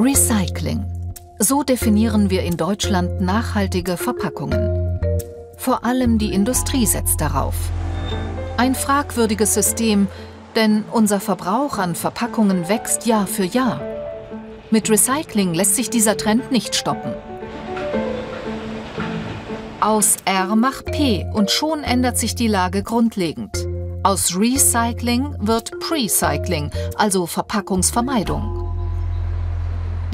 Recycling. So definieren wir in Deutschland nachhaltige Verpackungen. Vor allem die Industrie setzt darauf. Ein fragwürdiges System, denn unser Verbrauch an Verpackungen wächst Jahr für Jahr. Mit Recycling lässt sich dieser Trend nicht stoppen. Aus R mach P und schon ändert sich die Lage grundlegend. Aus Recycling wird Precycling, also Verpackungsvermeidung.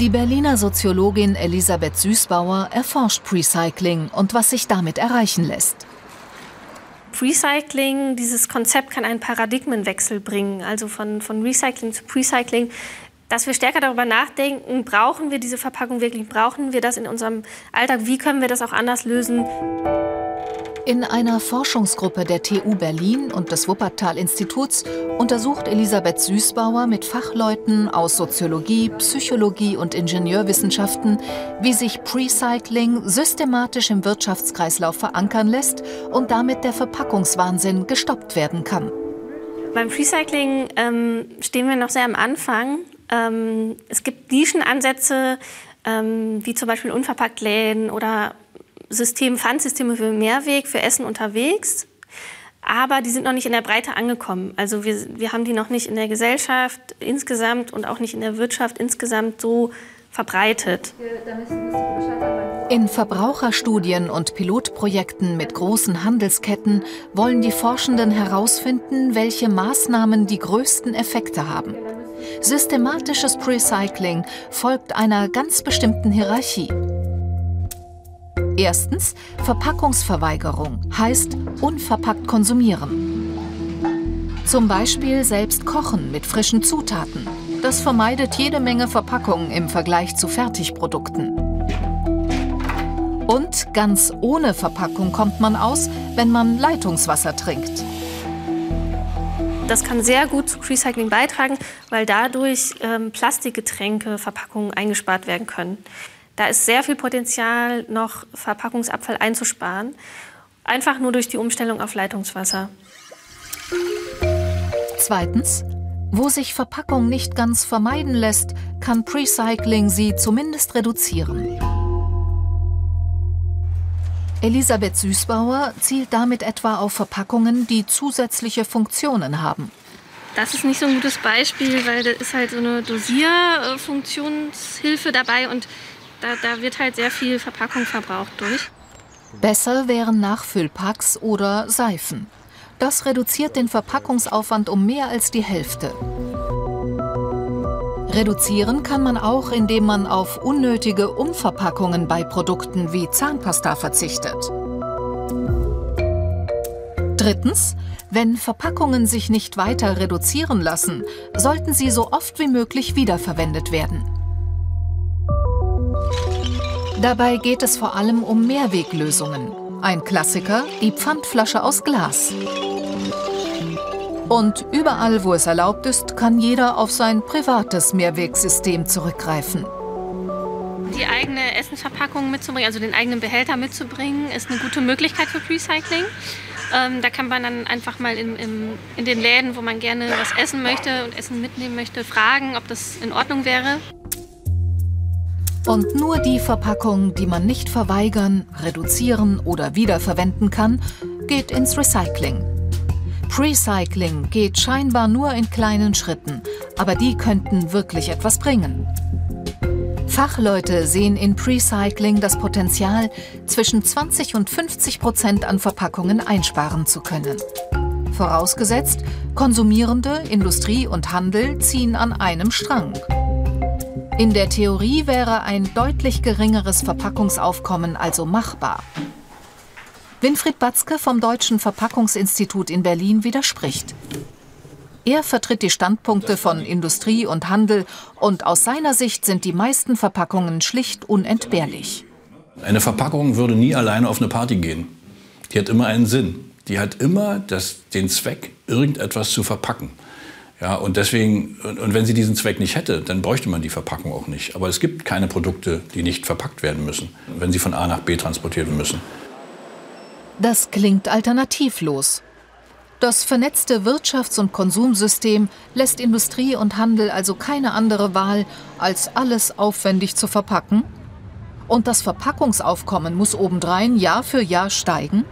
Die Berliner Soziologin Elisabeth Süßbauer erforscht Precycling und was sich damit erreichen lässt. Precycling, dieses Konzept kann einen Paradigmenwechsel bringen, also von, von Recycling zu Precycling, dass wir stärker darüber nachdenken, brauchen wir diese Verpackung wirklich, brauchen wir das in unserem Alltag, wie können wir das auch anders lösen. In einer Forschungsgruppe der TU Berlin und des Wuppertal-Instituts untersucht Elisabeth Süßbauer mit Fachleuten aus Soziologie, Psychologie und Ingenieurwissenschaften, wie sich Precycling systematisch im Wirtschaftskreislauf verankern lässt und damit der Verpackungswahnsinn gestoppt werden kann. Beim Precycling ähm, stehen wir noch sehr am Anfang. Ähm, es gibt Nischenansätze, ähm, wie zum Beispiel Unverpacktläden oder System, Pfandsysteme für Mehrweg, für Essen unterwegs. Aber die sind noch nicht in der Breite angekommen. Also wir, wir haben die noch nicht in der Gesellschaft insgesamt und auch nicht in der Wirtschaft insgesamt so verbreitet. In Verbraucherstudien und Pilotprojekten mit großen Handelsketten wollen die Forschenden herausfinden, welche Maßnahmen die größten Effekte haben. Systematisches Precycling folgt einer ganz bestimmten Hierarchie. Erstens Verpackungsverweigerung heißt unverpackt konsumieren. Zum Beispiel selbst kochen mit frischen Zutaten. Das vermeidet jede Menge Verpackung im Vergleich zu Fertigprodukten. Und ganz ohne Verpackung kommt man aus, wenn man Leitungswasser trinkt. Das kann sehr gut zu Recycling beitragen, weil dadurch ähm, Plastikgetränke, Verpackungen eingespart werden können. Da ist sehr viel Potenzial, noch Verpackungsabfall einzusparen. Einfach nur durch die Umstellung auf Leitungswasser. Zweitens, wo sich Verpackung nicht ganz vermeiden lässt, kann Precycling sie zumindest reduzieren. Elisabeth Süßbauer zielt damit etwa auf Verpackungen, die zusätzliche Funktionen haben. Das ist nicht so ein gutes Beispiel, weil da ist halt so eine Dosierfunktionshilfe dabei und da, da wird halt sehr viel Verpackung verbraucht durch. Besser wären Nachfüllpacks oder Seifen. Das reduziert den Verpackungsaufwand um mehr als die Hälfte. Reduzieren kann man auch, indem man auf unnötige Umverpackungen bei Produkten wie Zahnpasta verzichtet. Drittens, wenn Verpackungen sich nicht weiter reduzieren lassen, sollten sie so oft wie möglich wiederverwendet werden. Dabei geht es vor allem um Mehrweglösungen. Ein Klassiker, die Pfandflasche aus Glas. Und überall, wo es erlaubt ist, kann jeder auf sein privates Mehrwegsystem zurückgreifen. Die eigene Essensverpackung mitzubringen, also den eigenen Behälter mitzubringen, ist eine gute Möglichkeit für Recycling. Ähm, da kann man dann einfach mal in, in, in den Läden, wo man gerne was essen möchte und Essen mitnehmen möchte, fragen, ob das in Ordnung wäre. Und nur die Verpackung, die man nicht verweigern, reduzieren oder wiederverwenden kann, geht ins Recycling. Precycling geht scheinbar nur in kleinen Schritten, aber die könnten wirklich etwas bringen. Fachleute sehen in Precycling das Potenzial, zwischen 20 und 50 Prozent an Verpackungen einsparen zu können. Vorausgesetzt, Konsumierende, Industrie und Handel ziehen an einem Strang. In der Theorie wäre ein deutlich geringeres Verpackungsaufkommen also machbar. Winfried Batzke vom Deutschen Verpackungsinstitut in Berlin widerspricht. Er vertritt die Standpunkte von Industrie und Handel und aus seiner Sicht sind die meisten Verpackungen schlicht unentbehrlich. Eine Verpackung würde nie alleine auf eine Party gehen. Die hat immer einen Sinn. Die hat immer das, den Zweck, irgendetwas zu verpacken. Ja, und deswegen, und wenn sie diesen Zweck nicht hätte, dann bräuchte man die Verpackung auch nicht. Aber es gibt keine Produkte, die nicht verpackt werden müssen, wenn sie von A nach B transportiert werden müssen. Das klingt alternativlos. Das vernetzte Wirtschafts- und Konsumsystem lässt Industrie und Handel also keine andere Wahl, als alles aufwendig zu verpacken? Und das Verpackungsaufkommen muss obendrein Jahr für Jahr steigen?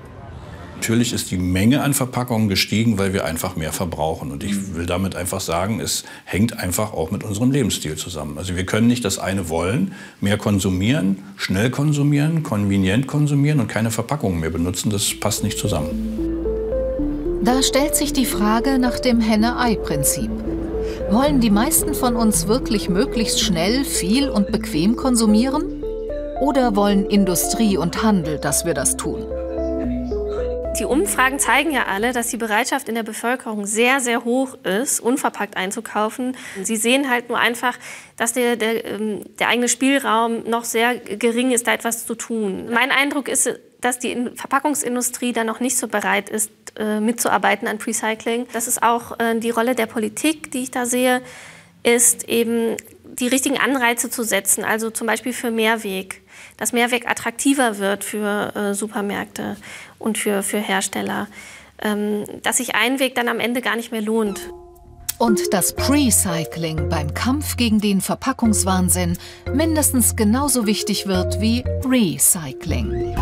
Natürlich ist die Menge an Verpackungen gestiegen, weil wir einfach mehr verbrauchen. Und ich will damit einfach sagen, es hängt einfach auch mit unserem Lebensstil zusammen. Also wir können nicht das eine wollen, mehr konsumieren, schnell konsumieren, konvenient konsumieren und keine Verpackungen mehr benutzen. Das passt nicht zusammen. Da stellt sich die Frage nach dem Henne-Ei-Prinzip. Wollen die meisten von uns wirklich möglichst schnell, viel und bequem konsumieren? Oder wollen Industrie und Handel, dass wir das tun? Die Umfragen zeigen ja alle, dass die Bereitschaft in der Bevölkerung sehr, sehr hoch ist, unverpackt einzukaufen. Sie sehen halt nur einfach, dass der, der, ähm, der eigene Spielraum noch sehr gering ist, da etwas zu tun. Mein Eindruck ist, dass die Verpackungsindustrie da noch nicht so bereit ist, äh, mitzuarbeiten an Recycling. Das ist auch äh, die Rolle der Politik, die ich da sehe, ist eben die richtigen Anreize zu setzen, also zum Beispiel für Mehrweg, dass Mehrweg attraktiver wird für äh, Supermärkte und für, für Hersteller, ähm, dass sich Einweg dann am Ende gar nicht mehr lohnt. Und dass Precycling beim Kampf gegen den Verpackungswahnsinn mindestens genauso wichtig wird wie Recycling.